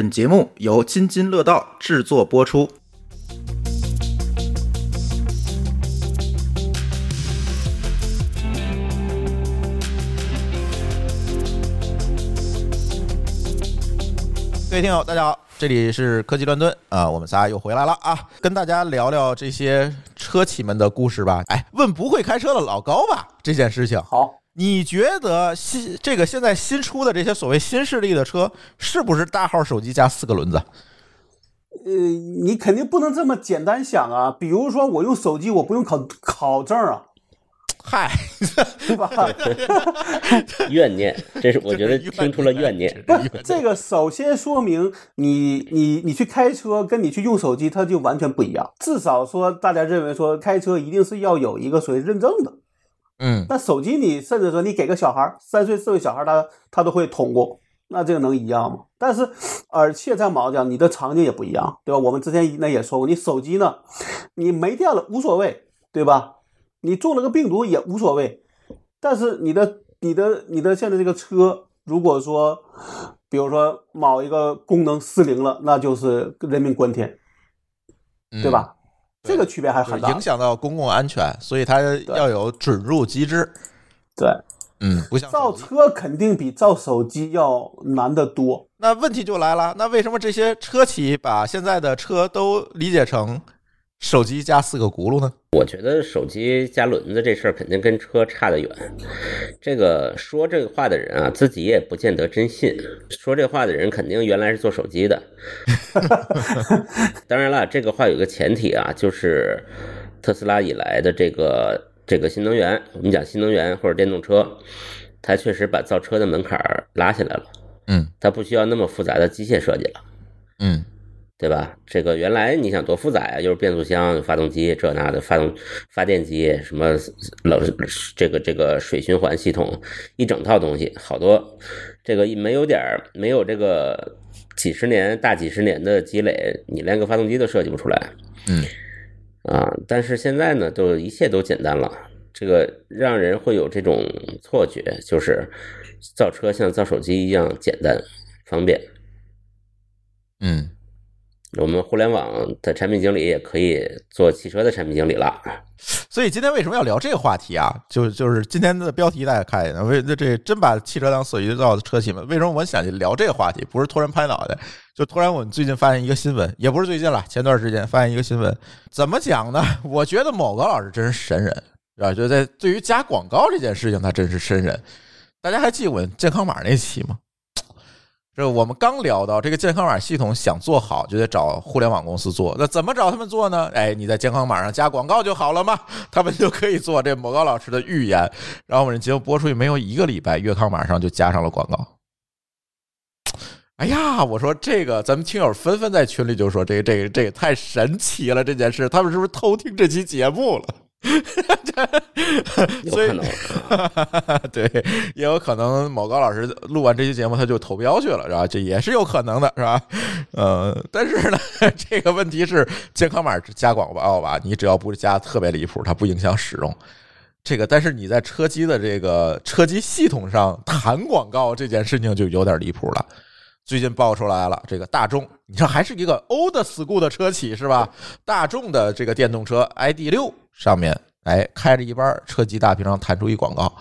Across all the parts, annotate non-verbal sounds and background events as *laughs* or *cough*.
本节目由津津乐道制作播出。各位听友，大家好，这里是科技乱炖啊，我们仨又回来了啊，跟大家聊聊这些车企们的故事吧。哎，问不会开车的老高吧这件事情。好，你觉得新这个现在新出的这些所谓新势力的车，是不是大号手机加四个轮子？呃，你肯定不能这么简单想啊。比如说，我用手机，我不用考考证啊，嗨，对吧？*laughs* 怨念，这是我觉得听出了怨念。不，这个首先说明你你你去开车跟你去用手机，它就完全不一样。至少说，大家认为说开车一定是要有一个所谓认证的。嗯，那手机你甚至说你给个小孩儿三岁四岁小孩儿他他都会通过，那这个能一样吗？但是而且在毛讲，你的场景也不一样，对吧？我们之前那也说过，你手机呢，你没电了无所谓，对吧？你中了个病毒也无所谓，但是你的你的你的现在这个车，如果说比如说某一个功能失灵了，那就是人命关天，对吧？这个区别还是很大。影响到公共安全，所以它要有准入机制。对，嗯，不像造车肯定比造手机要难得多。那问题就来了，那为什么这些车企把现在的车都理解成手机加四个轱辘呢？我觉得手机加轮子这事儿肯定跟车差得远。这个说这个话的人啊，自己也不见得真信。说这话的人肯定原来是做手机的。*laughs* 当然了，这个话有个前提啊，就是特斯拉以来的这个这个新能源，我们讲新能源或者电动车，它确实把造车的门槛儿拉下来了。嗯它不需要那么复杂的机械设计了。嗯对吧？这个原来你想多复杂呀，又是变速箱、发动机这那的，发动发电机什么冷这个这个水循环系统，一整套东西，好多这个没有点儿没有这个几十年大几十年的积累，你连个发动机都设计不出来嗯啊！但是现在呢，都一切都简单了，这个让人会有这种错觉，就是造车像造手机一样简单方便。嗯，我们互联网的产品经理也可以做汽车的产品经理了。所以今天为什么要聊这个话题啊？就就是今天的标题大家看一下，为这这真把汽车当手机造的车企们，为什么我想去聊这个话题？不是突然拍脑袋，就突然我们最近发现一个新闻，也不是最近了，前段时间发现一个新闻，怎么讲呢？*laughs* 我觉得某个老师真是神人，是吧？就在对于加广告这件事情，他真是神人。大家还记得我健康码那期吗？这我们刚聊到这个健康码系统，想做好就得找互联网公司做。那怎么找他们做呢？哎，你在健康码上加广告就好了嘛，他们就可以做这某高老师的预言。然后我们节目播出去没有一个礼拜，月康码上就加上了广告。哎呀，我说这个，咱们听友纷纷在群里就说这个这个这个太神奇了，这件事，他们是不是偷听这期节目了？所 *laughs* 以有可能，*laughs* 对，也有可能某高老师录完这期节目他就投标去了，是吧？这也是有可能的，是吧？*laughs* 呃，但是呢，这个问题是健康码加广告吧，你只要不加特别离谱，它不影响使用。这个，但是你在车机的这个车机系统上弹广告这件事情就有点离谱了。最近爆出来了，这个大众，你说还是一个 old school 的车企是吧？大众的这个电动车 ID 六上面，哎，开着一班车机大屏上弹出一广告，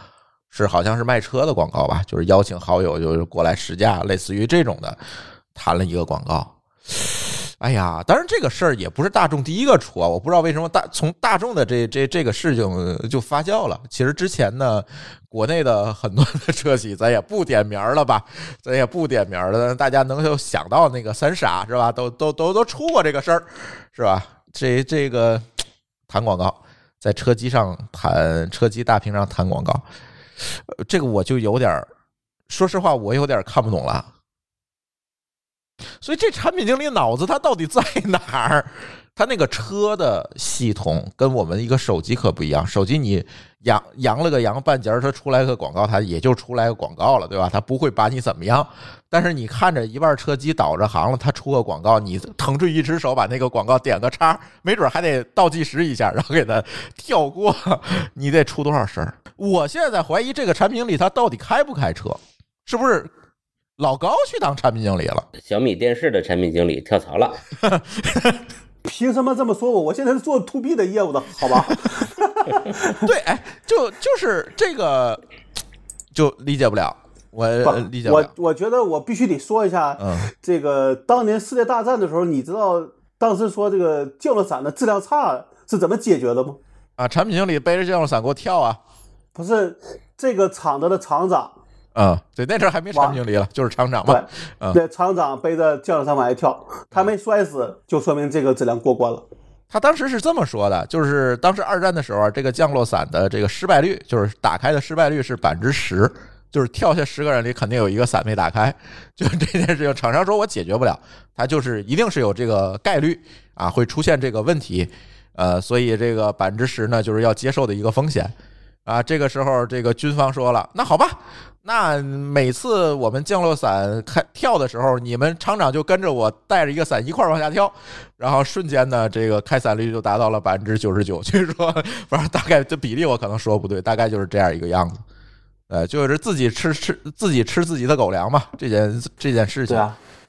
是好像是卖车的广告吧？就是邀请好友就是过来试驾，类似于这种的，弹了一个广告。哎呀，当然这个事儿也不是大众第一个出啊，我不知道为什么大从大众的这这这个事情就发酵了。其实之前呢，国内的很多的车企，咱也不点名了吧，咱也不点名了，大家能够想到那个三傻是吧？都都都都出过这个事儿，是吧？这这个 *tsk* 弹广告，在车机上弹车机大屏上弹广告，这个我就有点儿，说实话，我有点儿看不懂了。所以这产品经理脑子他到底在哪儿？他那个车的系统跟我们一个手机可不一样，手机你扬扬了个扬半截儿，它出来个广告，它也就出来个广告了，对吧？它不会把你怎么样。但是你看着一半车机倒着行了，它出个广告，你腾出一只手把那个广告点个叉，没准还得倒计时一下，然后给它跳过，你得出多少声儿？我现在在怀疑这个产品经理他到底开不开车，是不是老高去当产品经理了。小米电视的产品经理跳槽了，*laughs* 凭什么这么说我？我现在是做 to B 的业务的，好吧？*laughs* 对，哎，就就是这个，就理解不了，我理解不了。我觉得我必须得说一下，嗯这个当年世界大战的时候，你知道当时说这个降落伞的质量差是怎么解决的吗？啊，产品经理背着降落伞给我跳啊！不是这个厂子的厂长，嗯，对，那阵儿还没产品经理了，就是厂长对嘛。嗯对，厂长背着降落伞往下跳，他没摔死，就说明这个质量过关了。他当时是这么说的，就是当时二战的时候啊，这个降落伞的这个失败率，就是打开的失败率是百分之十，就是跳下十个人里肯定有一个伞没打开。*laughs* 就这件事情，厂商说我解决不了，他就是一定是有这个概率啊会出现这个问题，呃，所以这个百分之十呢就是要接受的一个风险啊。这个时候，这个军方说了，那好吧。那每次我们降落伞开跳的时候，你们厂长就跟着我带着一个伞一块儿往下跳，然后瞬间呢，这个开伞率就达到了百分之九十九。*laughs* 据说，反正大概这比例我可能说不对，大概就是这样一个样子。呃，就是自己吃吃自己吃自己的狗粮嘛，这件这件事情。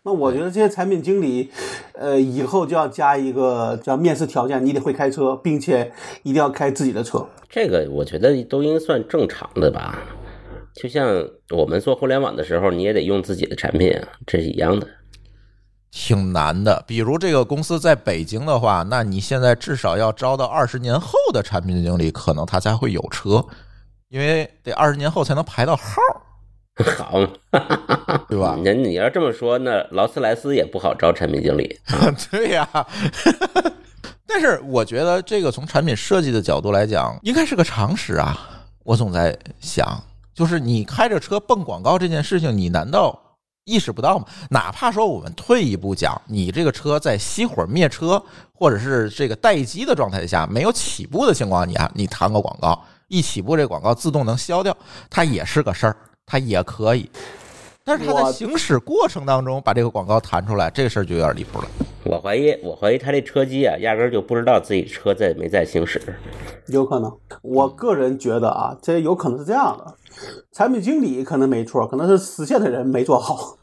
那我觉得这些产品经理，呃，以后就要加一个叫面试条件，你得会开车，并且一定要开自己的车。这个我觉得都应算正常的吧。就像我们做互联网的时候，你也得用自己的产品啊，这是一样的。挺难的。比如这个公司在北京的话，那你现在至少要招到二十年后的产品经理，可能他才会有车，因为得二十年后才能排到号，好，*laughs* 对吧？那你要这么说，那劳斯莱斯也不好招产品经理。*laughs* 对呀、*laughs* 但是我觉得这个从产品设计的角度来讲，应该是个常识啊。我总在想，就是你开着车蹦广告这件事情，你难道意识不到吗？哪怕说我们退一步讲，你这个车在熄火灭车或者是这个待机的状态下没有起步的情况你啊，你弹个广告，一起步这广告自动能消掉，它也是个事儿，它也可以。但是它在我行驶过程当中把这个广告弹出来，这事儿就有点离谱了。我怀疑，我怀疑他这车机啊，压根儿就不知道自己车在没在行驶。有可能，我个人觉得啊，这有可能是这样的：产品经理可能没错，可能是实现的人没做好。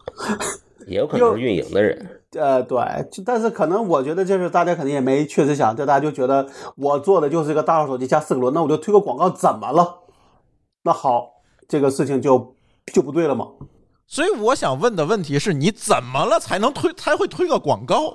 也有可能是运营的人。*laughs* 呃，对，但是可能我觉得就是大家肯定也没确实想，这大家就觉得我做的就是一个大号手机加四个轮，那我就推个广告怎么了？那好，这个事情就就不对了嘛。所以我想问的问题是你怎么了才能推才会推个广告？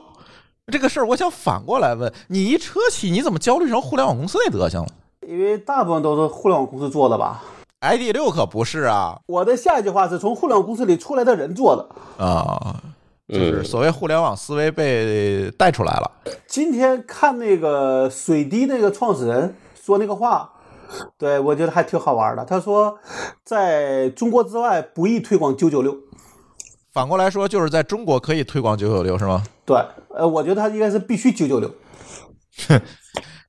这个事儿我想反过来问你，一车企你怎么焦虑成互联网公司那德行了因为大部分都是互联网公司做的吧。？ID 六可不是啊我的下一句话是从互联网公司里出来的人做的。啊，就是嗯，所谓互联网思维被带出来了。今天看那个水滴那个创始人说那个话，对我觉得还挺好玩的。他说，在中国之外不宜推广九九六。反过来说，就是在中国可以推广九九六是吗？对，呃，我觉得他应该是必须九九六。*laughs* 哼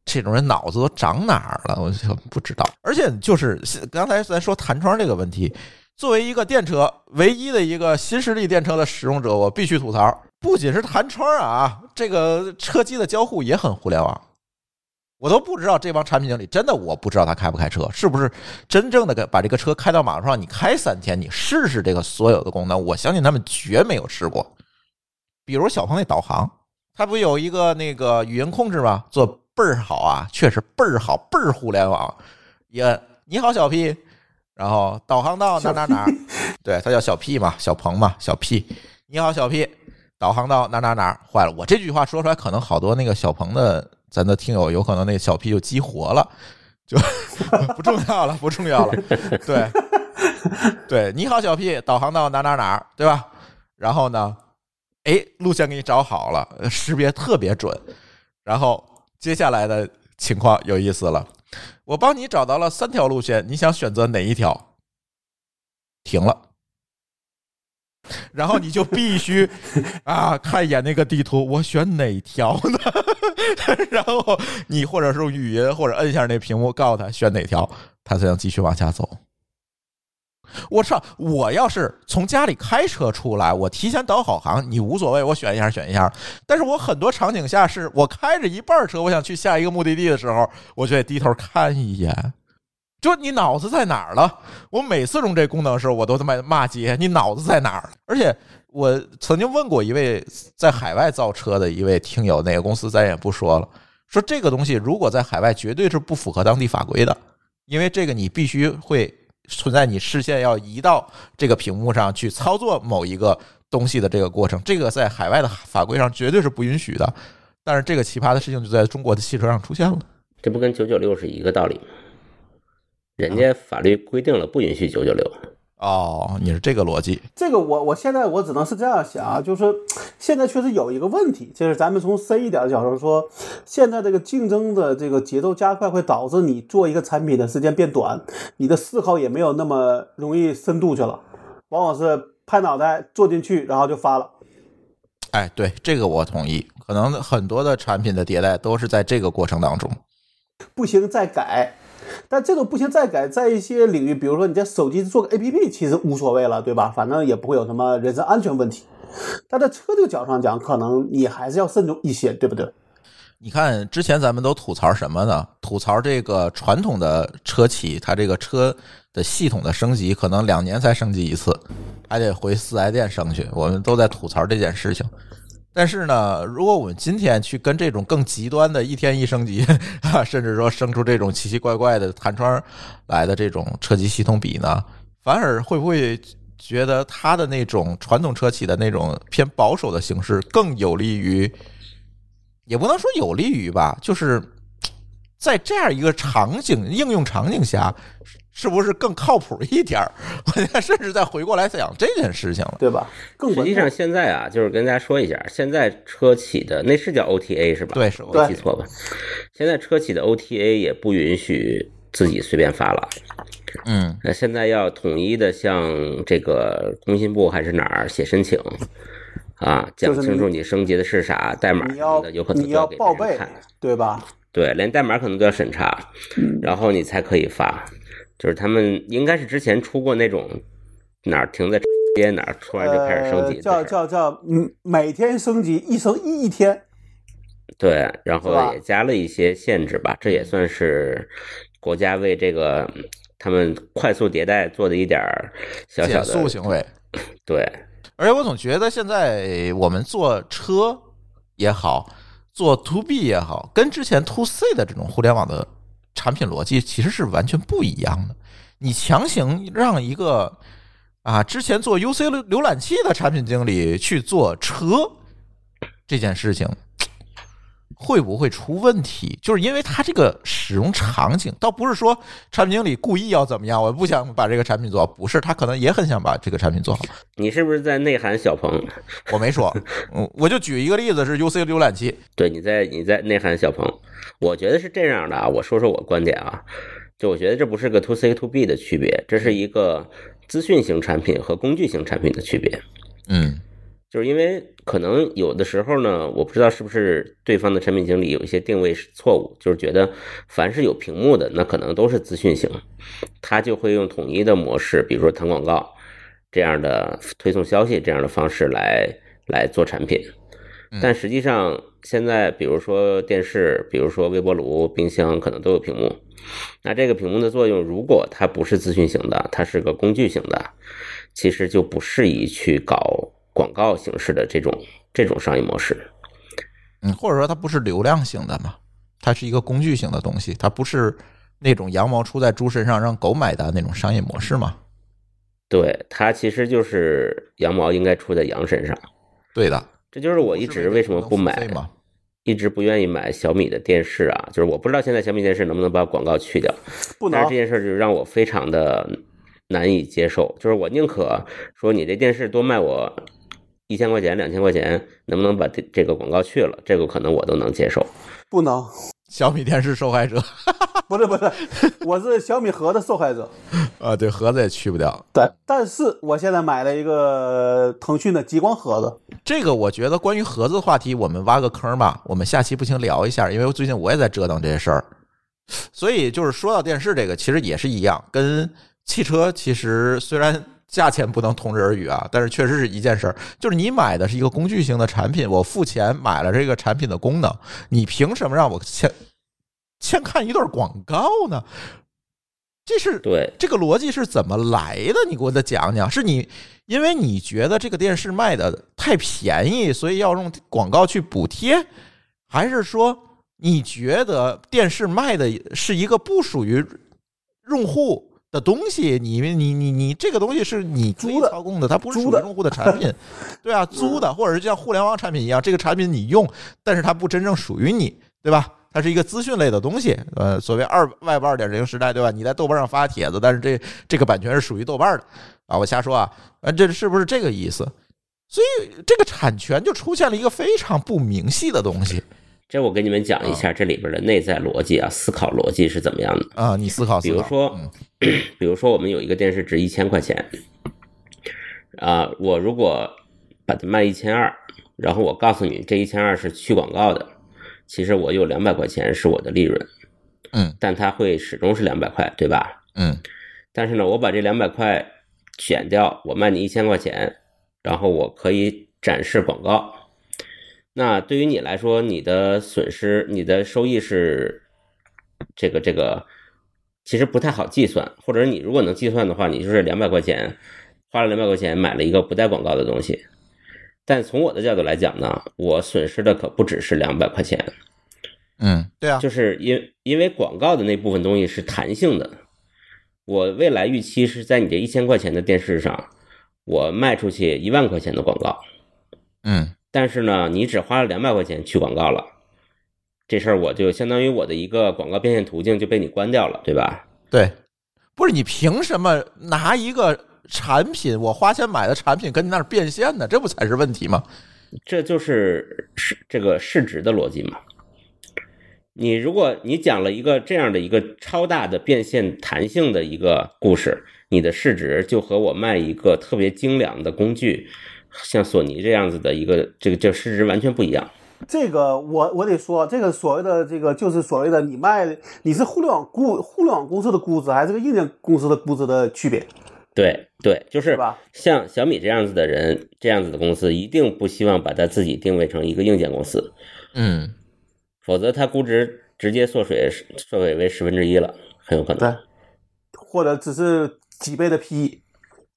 这种人脑子都长哪儿了？我就不知道。而且就是刚才咱说弹窗这个问题，作为一个电车唯一的一个新势力电车的使用者，我必须吐槽，不仅是弹窗啊，这个车机的交互也很互联网。我都不知道这帮产品经理真的，我不知道他开不开车，是不是真正的把这个车开到马路上，你开三天，你试试这个所有的功能，我相信他们绝没有试过。比如小鹏那导航，它不有一个那个语音控制吗？做倍儿好啊，确实倍儿好，倍儿互联网。一摁你好小 P，然后导航到哪哪哪，*laughs* 对，它叫小 P 嘛，小鹏嘛，小 P。你好小 P，导航到哪哪哪，坏了，我这句话说出来，可能好多那个小鹏的咱的听友有可能那小 P 就激活了，就 *laughs* 不重要了，不重要了。对，对，你好小 P，导航到哪哪哪，对吧？然后呢，哎，路线给你找好了，识别特别准。然后接下来的情况有意思了，我帮你找到了三条路线，你想选择哪一条？停了。然后你就必须啊看一眼那个地图，我选哪条呢？*laughs* 然后你或者是用语音，或者摁一下那屏幕，告诉他选哪条，他才能继续往下走。我操！我要是从家里开车出来，我提前导好航，你无所谓，我选一下选一下。但是我很多场景下是我开着一半车，我想去下一个目的地的时候，我就得低头看一眼，就你脑子在哪儿了？我每次用这功能的时候，我都他妈骂街，你脑子在哪儿？而且我曾经问过一位在海外造车的一位听友，哪个公司咱也不说了，说这个东西如果在海外绝对是不符合当地法规的，因为这个你必须会存在你视线要移到这个屏幕上去操作某一个东西的这个过程，这个在海外的法规上绝对是不允许的。但是这个奇葩的事情就在中国的汽车上出现了。这不跟九九六是一个道理吗？人家法律规定了不允许九九六。哦，你是这个逻辑？这个我我现在我只能是这样想啊，就是现在确实有一个问题，就是咱们从深一点的角度说，现在这个竞争的这个节奏加快，会导致你做一个产品的时间变短，你的思考也没有那么容易深度去了，往往是拍脑袋做进去，然后就发了。哎，对这个我同意，可能很多的产品的迭代都是在这个过程当中。不行再改，但这种不行再改，在一些领域，比如说你在手机做个 APP，其实无所谓了，对吧？反正也不会有什么人身安全问题。但在车这个角上讲，可能你还是要慎重一些，对不对？你看，之前咱们都吐槽什么呢？吐槽这个传统的车企，它这个车的系统的升级，可能两年才升级一次，还得回四 S 店升去。我们都在吐槽这件事情。但是呢，如果我们今天去跟这种更极端的一天一升级 *laughs* 啊，甚至说生出这种奇奇怪怪的弹窗来的这种车机系统比呢，反而会不会觉得它的那种传统车企的那种偏保守的形式更有利于？也不能说有利于吧，就是在这样一个场景应用场景下，是不是更靠谱一点儿？*laughs* 我现在甚至再回过来想这件事情了。对吧？更实际上现在啊，就是跟大家说一下，现在车企的那是叫 OTA 是吧？对，是我没记错吧？现在车企的 OTA 也不允许自己随便发了。嗯，那现在要统一的向这个工信部还是哪儿写申请啊，讲清楚你升级的是啥代码有可能你要给报备。，对吧？对，连代码可能都要审查，然后你才可以发。就是他们应该是之前出过那种哪儿停在街哪儿突然就开始升级呃、叫叫叫嗯，每天升级一升一一天，对，然后也加了一些限制吧，这也算是国家为这个他们快速迭代做的一点儿小小减速的行为。*laughs* 对，而且我总觉得现在我们做车也好，做 to B 也好，跟之前 to C 的这种互联网的产品逻辑其实是完全不一样的。你强行让一个啊之前做 UC 浏览器的产品经理去做车这件事情，会不会出问题？就是因为它这个使用场景，倒不是说产品经理故意要怎么样，我不想把这个产品做好，不是，他可能也很想把这个产品做好。你是不是在内涵小鹏？我没说，嗯，我就举一个例子是 UC 浏览器，对，你在你在内涵小鹏，我觉得是这样的啊，我说说我观点啊，就我觉得这不是个 to C to B 的区别，这是一个资讯型产品和工具型产品的区别。嗯就是因为可能有的时候呢，我不知道是不是对方的产品经理有一些定位是错误，就是觉得凡是有屏幕的，那可能都是资讯型，他就会用统一的模式，比如说弹广告这样的推送消息这样的方式来来做产品。但实际上，现在比如说电视，比如说微波炉、冰箱，可能都有屏幕。那这个屏幕的作用，如果它不是资讯型的，它是个工具型的，其实就不适宜去搞广告形式的这种这种商业模式。嗯，或者说它不是流量型的嘛，它是一个工具型的东西，它不是那种羊毛出在猪身上让狗买单那种商业模式嘛。对，它其实就是羊毛应该出在羊身上。对的，这就是我一直为什么不买嘛？一直不愿意买小米的电视啊，就是我不知道现在小米电视能不能把广告去掉。不能但是这件事儿就让我非常的难以接受，就是我宁可说你这电视多卖我一千块钱、两千块钱，能不能把这这个广告去了？这个可能我都能接受。不能，小米电视受害者不是不是，我是小米盒的受害者。啊，对，盒子也去不掉。对，但是我现在买了一个腾讯的极光盒子，这个我觉得关于盒子的话题，我们挖个坑吧，我们下期不行聊一下，因为最近我也在折腾这些事儿。所以就是说到电视这个，其实也是一样，跟汽车其实虽然价钱不能同日而语啊，但是确实是一件事儿，就是你买的是一个工具型的产品，我付钱买了这个产品的功能，你凭什么让我先先看一段广告呢？这是对，这个逻辑是怎么来的？你给我再讲讲。是你因为你觉得这个电视卖的太便宜，所以要用广告去补贴，还是说你觉得电视卖的是一个不属于用户的东西？你你你你这个东西是你可以租的操控的，它不是属于用户的产品，*laughs* 对啊，租的，或者是像互联网产品一样，这个产品你用，但是它不真正属于你，对吧？它是一个资讯类的东西，呃，所谓二 Web 二点零时代，对吧？你在豆瓣上发帖子，但是这这个版权是属于豆瓣的啊，我瞎说啊，啊，这是不是这个意思？所以这个产权就出现了一个非常不明细的东西这我给你们讲一下这里边的内在逻辑啊，思考逻辑是怎么样的。啊，你思考思考。比如说嗯，*clears throat* 比如说我们有一个电视值一千块钱，啊，我如果把它卖一千二，然后我告诉你这一千二是去广告的，其实我有两百块钱是我的利润，嗯，但它会始终是两百块，对吧？嗯但是呢，我把这两百块减掉，我卖你一千块钱，然后我可以展示广告。那对于你来说，你的损失、你的收益是这个这个，其实不太好计算。或者你如果能计算的话，你就是两百块钱，花了两百块钱买了一个不带广告的东西。但从我的角度来讲呢，我损失的可不只是两百块钱，嗯，对啊，就是因因为广告的那部分东西是弹性的，我未来预期是在你这一千块钱的电视上，我卖出去一万块钱的广告，嗯但是呢，你只花了两百块钱去广告了，这事儿我就相当于我的一个广告变现途径就被你关掉了，对吧？对，不是你凭什么拿一个产品，我花钱买的产品跟你那儿变现呢？这不才是问题吗？这就是市这个市值的逻辑嘛。你如果你讲了一个这样的一个超大的变现弹性的一个故事，你的市值就和我卖一个特别精良的工具，像索尼这样子的一个这个这个市值完全不一样。这个我我得说，这个所谓的这个就是所谓的你卖你是互联网估互联网公司的估值，还是个硬件公司的估值的区别，对对，就是是吧？像小米这样子的人，这样子的公司，一定不希望把它自己定位成一个硬件公司，嗯，否则它估值直接缩水缩水为十分之一了，很有可能。对，或者只是几倍的 PE，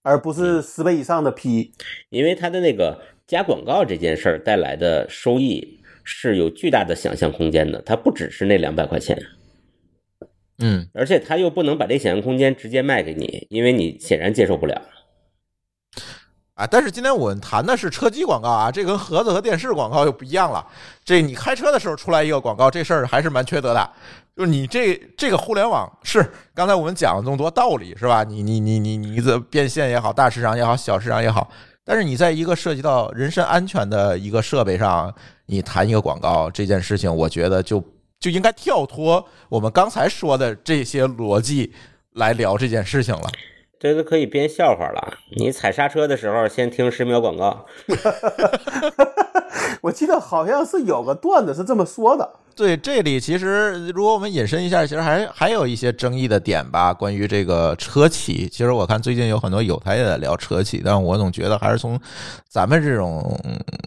而不是十倍以上的 PE。因为它的那个加广告这件事儿带来的收益是有巨大的想象空间的，它不只是那两百块钱，嗯，而且它又不能把这想象空间直接卖给你，因为你显然接受不了。啊，但是今天我们谈的是车机广告啊，这跟盒子和电视广告又不一样了。这你开车的时候出来一个广告，这事儿还是蛮缺德的。就是你这这个互联网是刚才我们讲了这么多道理是吧？你你你你你这变现也好，大市场也好，小市场也好，但是你在一个涉及到人身安全的一个设备上，你谈一个广告这件事情，我觉得就就应该跳脱我们刚才说的这些逻辑来聊这件事情了。这都可以编笑话了。你踩刹车的时候，先听十秒广告，*laughs* 我记得好像是有个段子是这么说的，对，这里其实如果我们引申一下，其实还还有一些争议的点吧。关于这个车企，其实我看最近有很多有台也在聊车企，但我总觉得还是从咱们这种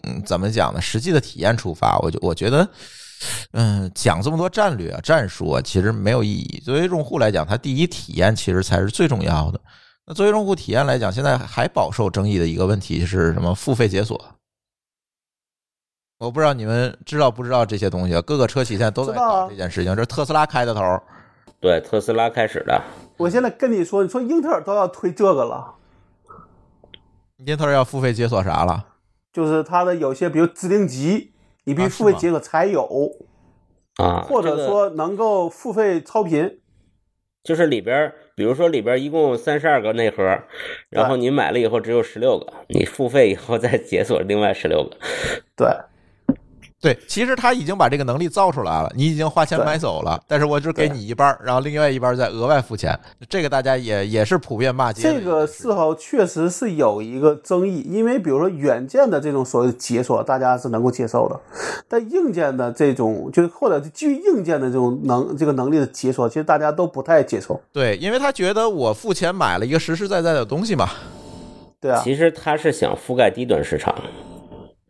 嗯怎么讲呢，实际的体验出发，我就我觉得。嗯，讲这么多战略啊、战术啊，其实没有意义。作为用户来讲，他第一体验其实才是最重要的。那作为用户体验来讲，现在还饱受争议的一个问题是什么？付费解锁。我不知道你们知道不知道这些东西啊？各个车企现在都在搞这件事情，这是特斯拉开的头。对，特斯拉开始的。我现在跟你说，你说英特尔都要推这个了，英特尔要付费解锁啥了？就是它的有些，比如指令集，你必须付费解锁才有，啊，或者说能够付费超频。就是里边，比如说里边一共三十二个内核，然后你买了以后只有十六个，你付费以后再解锁另外十六个。对，对，其实他已经把这个能力造出来了，你已经花钱买走了，但是我只给你一半，然后另外一半再额外付钱。这个大家也也是普遍骂街。这个时候确实是有一个争议，因为比如说软件的这种所谓的解锁，大家是能够接受的，但硬件的这种就是或者基于硬件的这种能这个能力的解锁，其实大家都不太接受。对，因为他觉得我付钱买了一个实实在在的东西嘛。对啊，其实他是想覆盖低端市场，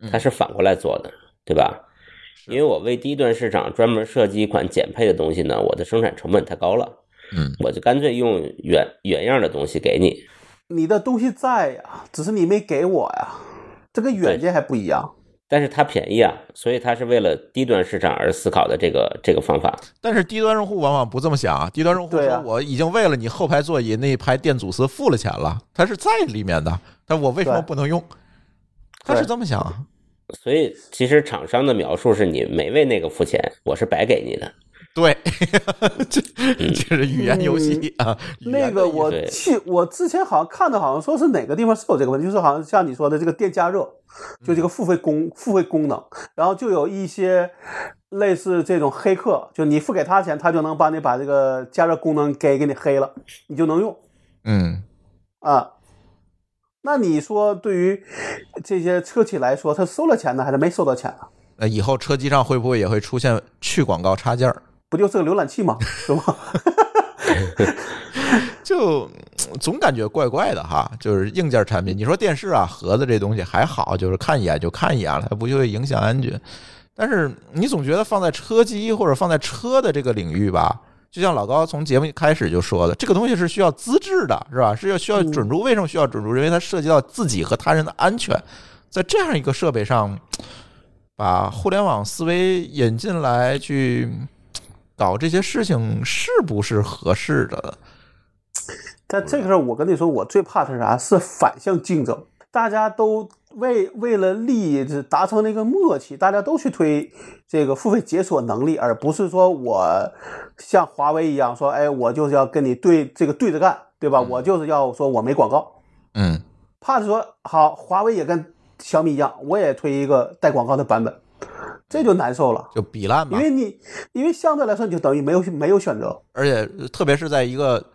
他是反过来做的，对吧？因为我为低端市场专门设计一款减配的东西呢，我的生产成本太高了，嗯，我就干脆用原原样的东西给你。你的东西在呀，只是你没给我呀，这个远见还不一样。但是它便宜啊，所以它是为了低端市场而思考的这个这个方法。但是低端用户往往不这么想啊，低端用户说我已经为了你后排座椅那一排电阻丝付了钱了，它是在里面的，但我为什么不能用？他是这么想啊，所以其实厂商的描述是你没为那个付钱，我是白给你的。对，*laughs* 这这是语言游戏啊。那个我对记，我之前好像看的，好像说是哪个地方是有这个问题，就是好像像你说的这个电加热，就这个付费功付费功能，然后就有一些类似这种黑客，就你付给他钱，他就能帮你把这个加热功能给给你黑了，你就能用嗯，啊。那你说对于这些车企来说，他收了钱呢，还是没收到钱呢？那以后车机上会不会也会出现去广告插件儿？不就是个浏览器吗？是吧？*laughs* 就嗯总感觉怪怪的哈，就是硬件产品。你说电视啊、盒子这东西还好，就是看一眼就看一眼了，它不就会影响安全。但是你总觉得放在车机或者放在车的这个领域吧，就像老高从节目一开始就说的，这个东西是需要资质的，是吧？是要需要准入。为什么需要准入？因为它涉及到自己和他人的安全。在这样一个设备上，把互联网思维引进来去搞这些事情，是不是合适的？在这个时候，我跟你说，我最怕的是啥？是反向竞争，大家都为为了利益达成那个默契，大家都去推这个付费解锁能力，而不是说我像华为一样说，哎，我就是要跟你对这个对着干，对吧？我就是要说我没广告，嗯。怕是说好，华为也跟小米一样，我也推一个带广告的版本，这就难受了。就比烂嘛因。为你，因为相对来说，你就等于没有没有选择。而且特别是在一个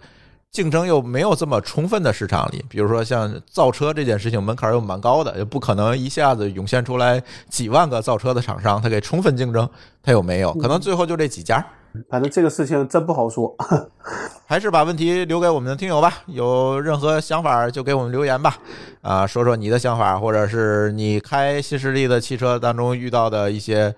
竞争又没有这么充分的市场里，比如说像造车这件事情，门槛又蛮高的，也不可能一下子涌现出来几万个造车的厂商，它给充分竞争，它有没有？可能最后就这几家。反正这个事情真不好说。*laughs* 还是把问题留给我们的听友吧，有任何想法就给我们留言吧，啊，说说你的想法，或者是你开新势力的汽车当中遇到的一些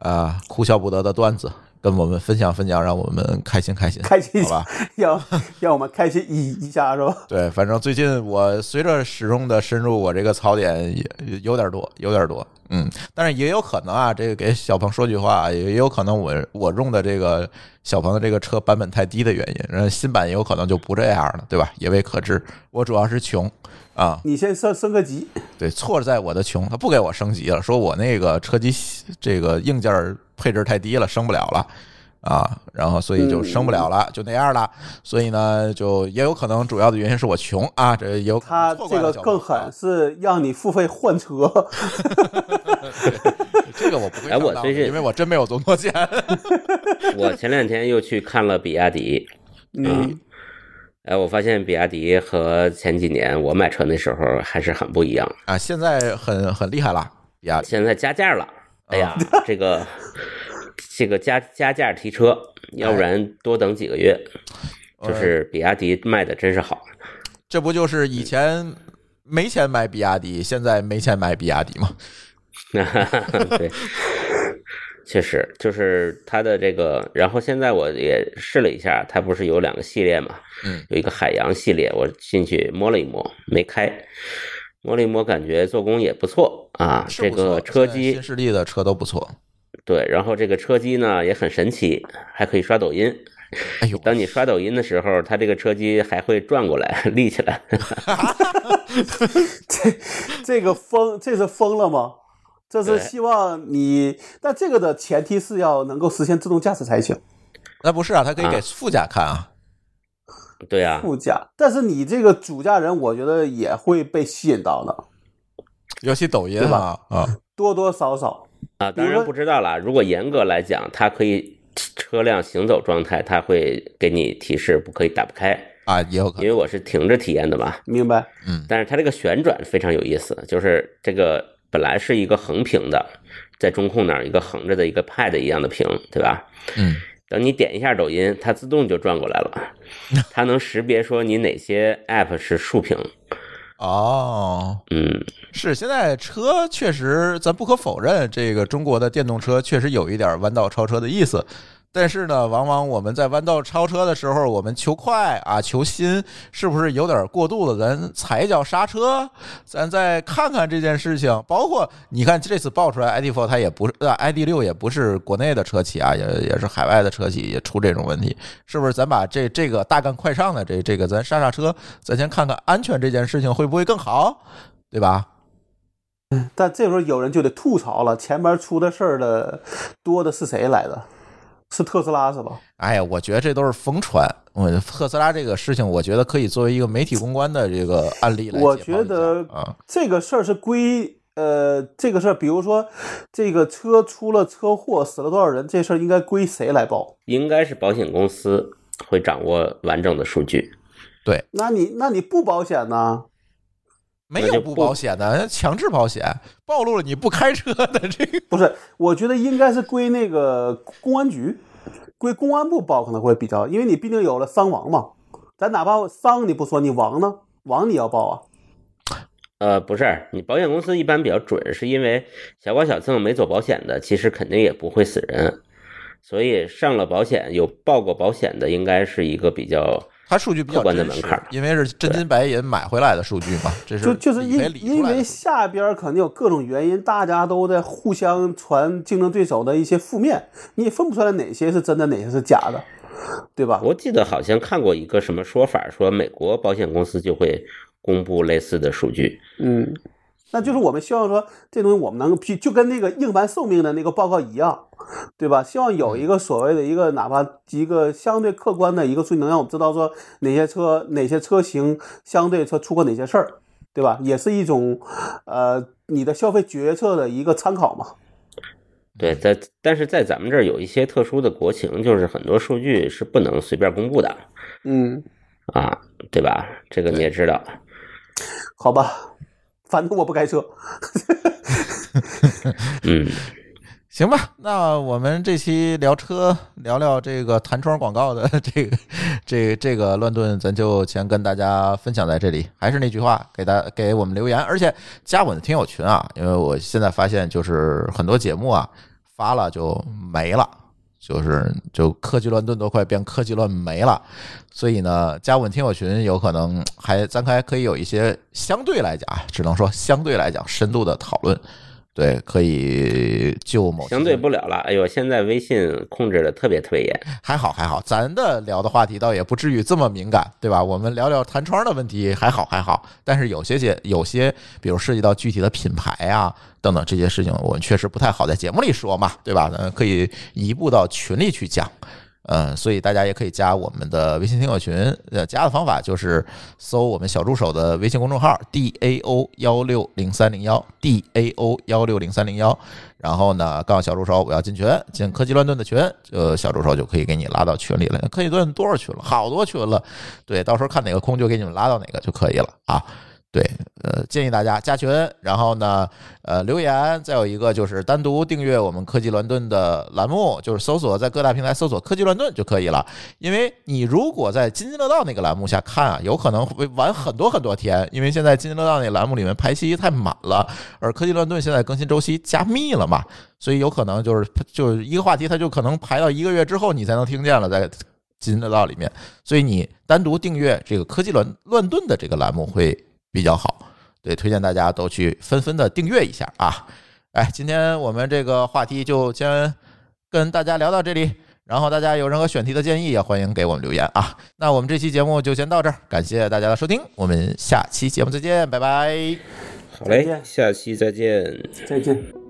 啊哭笑不得的段子，跟我们分享分享，让我们开心开心，开心好吧？*laughs* 要让我们开心一一下是吧？*laughs* 对，反正最近我随着使用的深入，我这个槽点也有点多，有点多，嗯，但是也有可能啊，这个给小鹏说句话，也有可能我我用的这个小鹏的这个车版本太低的原因，然后新版也有可能就不这样了，对吧？也未可知。我主要是穷啊，你先升升个级，对，错在我的穷，他不给我升级了，说我那个车机这个硬件配置太低了，升不了了。啊，然后所以就升不了了，就那样了。所以呢，就也有可能主要的原因是我穷啊，这有他这个更狠，是让你付费换车。*laughs* *laughs* 这个我不会哎我最近因为我真没有这么多钱。*laughs* 我前两天又去看了比亚迪，嗯，哎，我发现比亚迪和前几年我买车那时候还是很不一样。啊，现在很很厉害了，比亚迪现在加价了，哎呀，这个这个加加价提车，要不然多等几个月。就是比亚迪卖的真是好，这不就是以前没钱买比亚迪，现在没钱买比亚迪吗？*laughs* 对，确实就是它的这个。然后现在我也试了一下，它不是有两个系列嘛？嗯，有一个海洋系列，我进去摸了一摸，没开，摸了一摸，感觉做工也不错啊。这个车机现在新势力的车都不错。对，然后这个车机呢也很神奇，还可以刷抖音。哎呦，当你刷抖音的时候，它这个车机还会转过来立起来。*laughs* *laughs* 这这个疯，这是疯了吗？这是希望你，但这个的前提是要能够实现自动驾驶才行。那不是啊，它可以给啊副驾看啊。对啊，副驾，但是你这个主驾人，我觉得也会被吸引到的，尤其抖音对啊啊，多多少少。啊，当然不知道啦。如果严格来讲，它可以车辆行走状态，它会给你提示不可以打不开，啊，也有可能。因为我是停着体验的嘛。明白？嗯但是它这个旋转非常有意思，就是这个本来是一个横屏的，在中控那儿一个横着的一个 pad 一样的屏，对吧？嗯，等你点一下抖音，它自动就转过来了，*laughs* 它能识别说你哪些 app 是竖屏。哦，嗯，是现在车确实，咱不可否认，这个中国的电动车确实有一点弯道超车的意思。但是呢，往往我们在弯道超车的时候，我们求快啊，求新，是不是有点过度了？咱踩一脚刹车，咱再看看这件事情。包括你看这次爆出来，ID.4 它也不是呃，ID 六也不是国内的车企啊，也也是海外的车企也出这种问题，是不是？咱把这这个大干快上的这这个咱刹刹车，咱先看看安全这件事情会不会更好，对吧？嗯但这时候有人就得吐槽了，前面出的事儿的多的是谁来的？是特斯拉是吧？哎呀，我觉得这都是疯传。我特斯拉这个事情，我觉得可以作为一个媒体公关的这个案例来。我觉得啊，这个事儿是归呃，这个事儿，比如说这个车出了车祸，死了多少人，这事儿应该归谁来报？应该是保险公司会掌握完整的数据。对，那你那你不保险呢？没有不保险的，强制保险，暴露了你不开车的这个。不是，我觉得应该是归那个公安局，归公安部报可能会比较，因为你毕竟有了伤亡嘛。咱哪怕伤你不说，你亡呢？亡你要报啊。呃，不是，你保险公司一般比较准，是因为小剐小蹭没走保险的，其实肯定也不会死人，所以上了保险有报过保险的，应该是一个比较。它数据比较关的门槛，因为是真金白银买回来的数据嘛，这是就就是因因为下边肯定有各种原因，大家都在互相传竞争对手的一些负面，你也分不出来哪些是真的，哪些是假的，对吧？我记得好像看过一个什么说法，说美国保险公司就会公布类似的数据，嗯。那就是我们希望说，这东西我们能够批，就跟那个硬盘寿命的那个报告一样，对吧？希望有一个所谓的一个哪怕一个相对客观的一个数据，能让我们知道说哪些车哪些车型相对车出过哪些事儿，对吧？也是一种呃你的消费决策的一个参考嘛。对，在但是在咱们这儿有一些特殊的国情，就是很多数据是不能随便公布的。嗯，啊，对吧？这个你也知道。好吧。反正我不开车。*laughs* 嗯，行吧，那我们这期聊车，聊聊这个弹窗广告的这个这这个乱炖，咱就先跟大家分享在这里。还是那句话，给大给我们留言，而且加我的听友群啊，因为我现在发现就是很多节目啊发了就没了。就是就科技乱炖都快变科技乱没了，所以呢，加我们听友群有可能还咱还可以有一些相对来讲，只能说相对来讲深度的讨论。对，可以就某相对不了了。哎呦，现在微信控制的特别特别严，还好还好，咱的聊的话题倒也不至于这么敏感，对吧？我们聊聊弹窗的问题，还好还好。但是有些些有些，比如涉及到具体的品牌啊等等这些事情，我们确实不太好在节目里说嘛，对吧？咱可以移步到群里去讲。嗯，所以大家也可以加我们的微信听友群。呃，加的方法就是搜我们小助手的微信公众号 d a o 幺六零三零幺 d a o 幺六零三零幺。然后呢，告诉小助手我要进群，进科技乱炖的群，呃，小助手就可以给你拉到群里了。科技乱炖多少群了？好多群了。对，到时候看哪个空就给你们拉到哪个就可以了啊。对，呃，建议大家加群，然后呢，呃，留言，再有一个就是单独订阅我们科技乱炖的栏目，就是搜索在各大平台搜索“科技乱炖”就可以了。因为你如果在津津乐道那个栏目下看啊，有可能会晚很多很多天，因为现在津津乐道那栏目里面排期太满了，而科技乱炖现在更新周期加密了嘛，所以有可能就是就是一个话题，它就可能排到一个月之后你才能听见了，在津津乐道里面。所以你单独订阅这个科技乱乱炖的这个栏目会。比较好，对，推荐大家都去纷纷的订阅一下啊！哎，今天我们这个话题就先跟大家聊到这里，然后大家有任何选题的建议，也欢迎给我们留言啊！那我们这期节目就先到这儿，感谢大家的收听，我们下期节目再见，拜拜！好嘞，下期再见，再见。